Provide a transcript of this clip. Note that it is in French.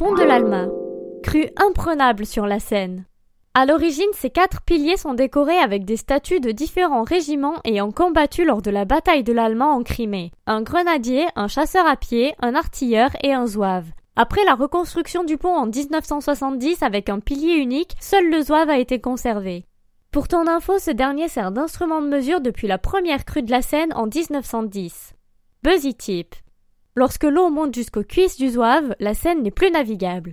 Pont de l'Alma. Crue imprenable sur la Seine. À l'origine, ces quatre piliers sont décorés avec des statues de différents régiments ayant combattu lors de la bataille de l'Alma en Crimée. Un grenadier, un chasseur à pied, un artilleur et un zouave. Après la reconstruction du pont en 1970 avec un pilier unique, seul le zouave a été conservé. Pour ton info, ce dernier sert d'instrument de mesure depuis la première crue de la Seine en 1910. Buzzy Tip. Lorsque l'eau monte jusqu'aux cuisses du zouave, la Seine n'est plus navigable.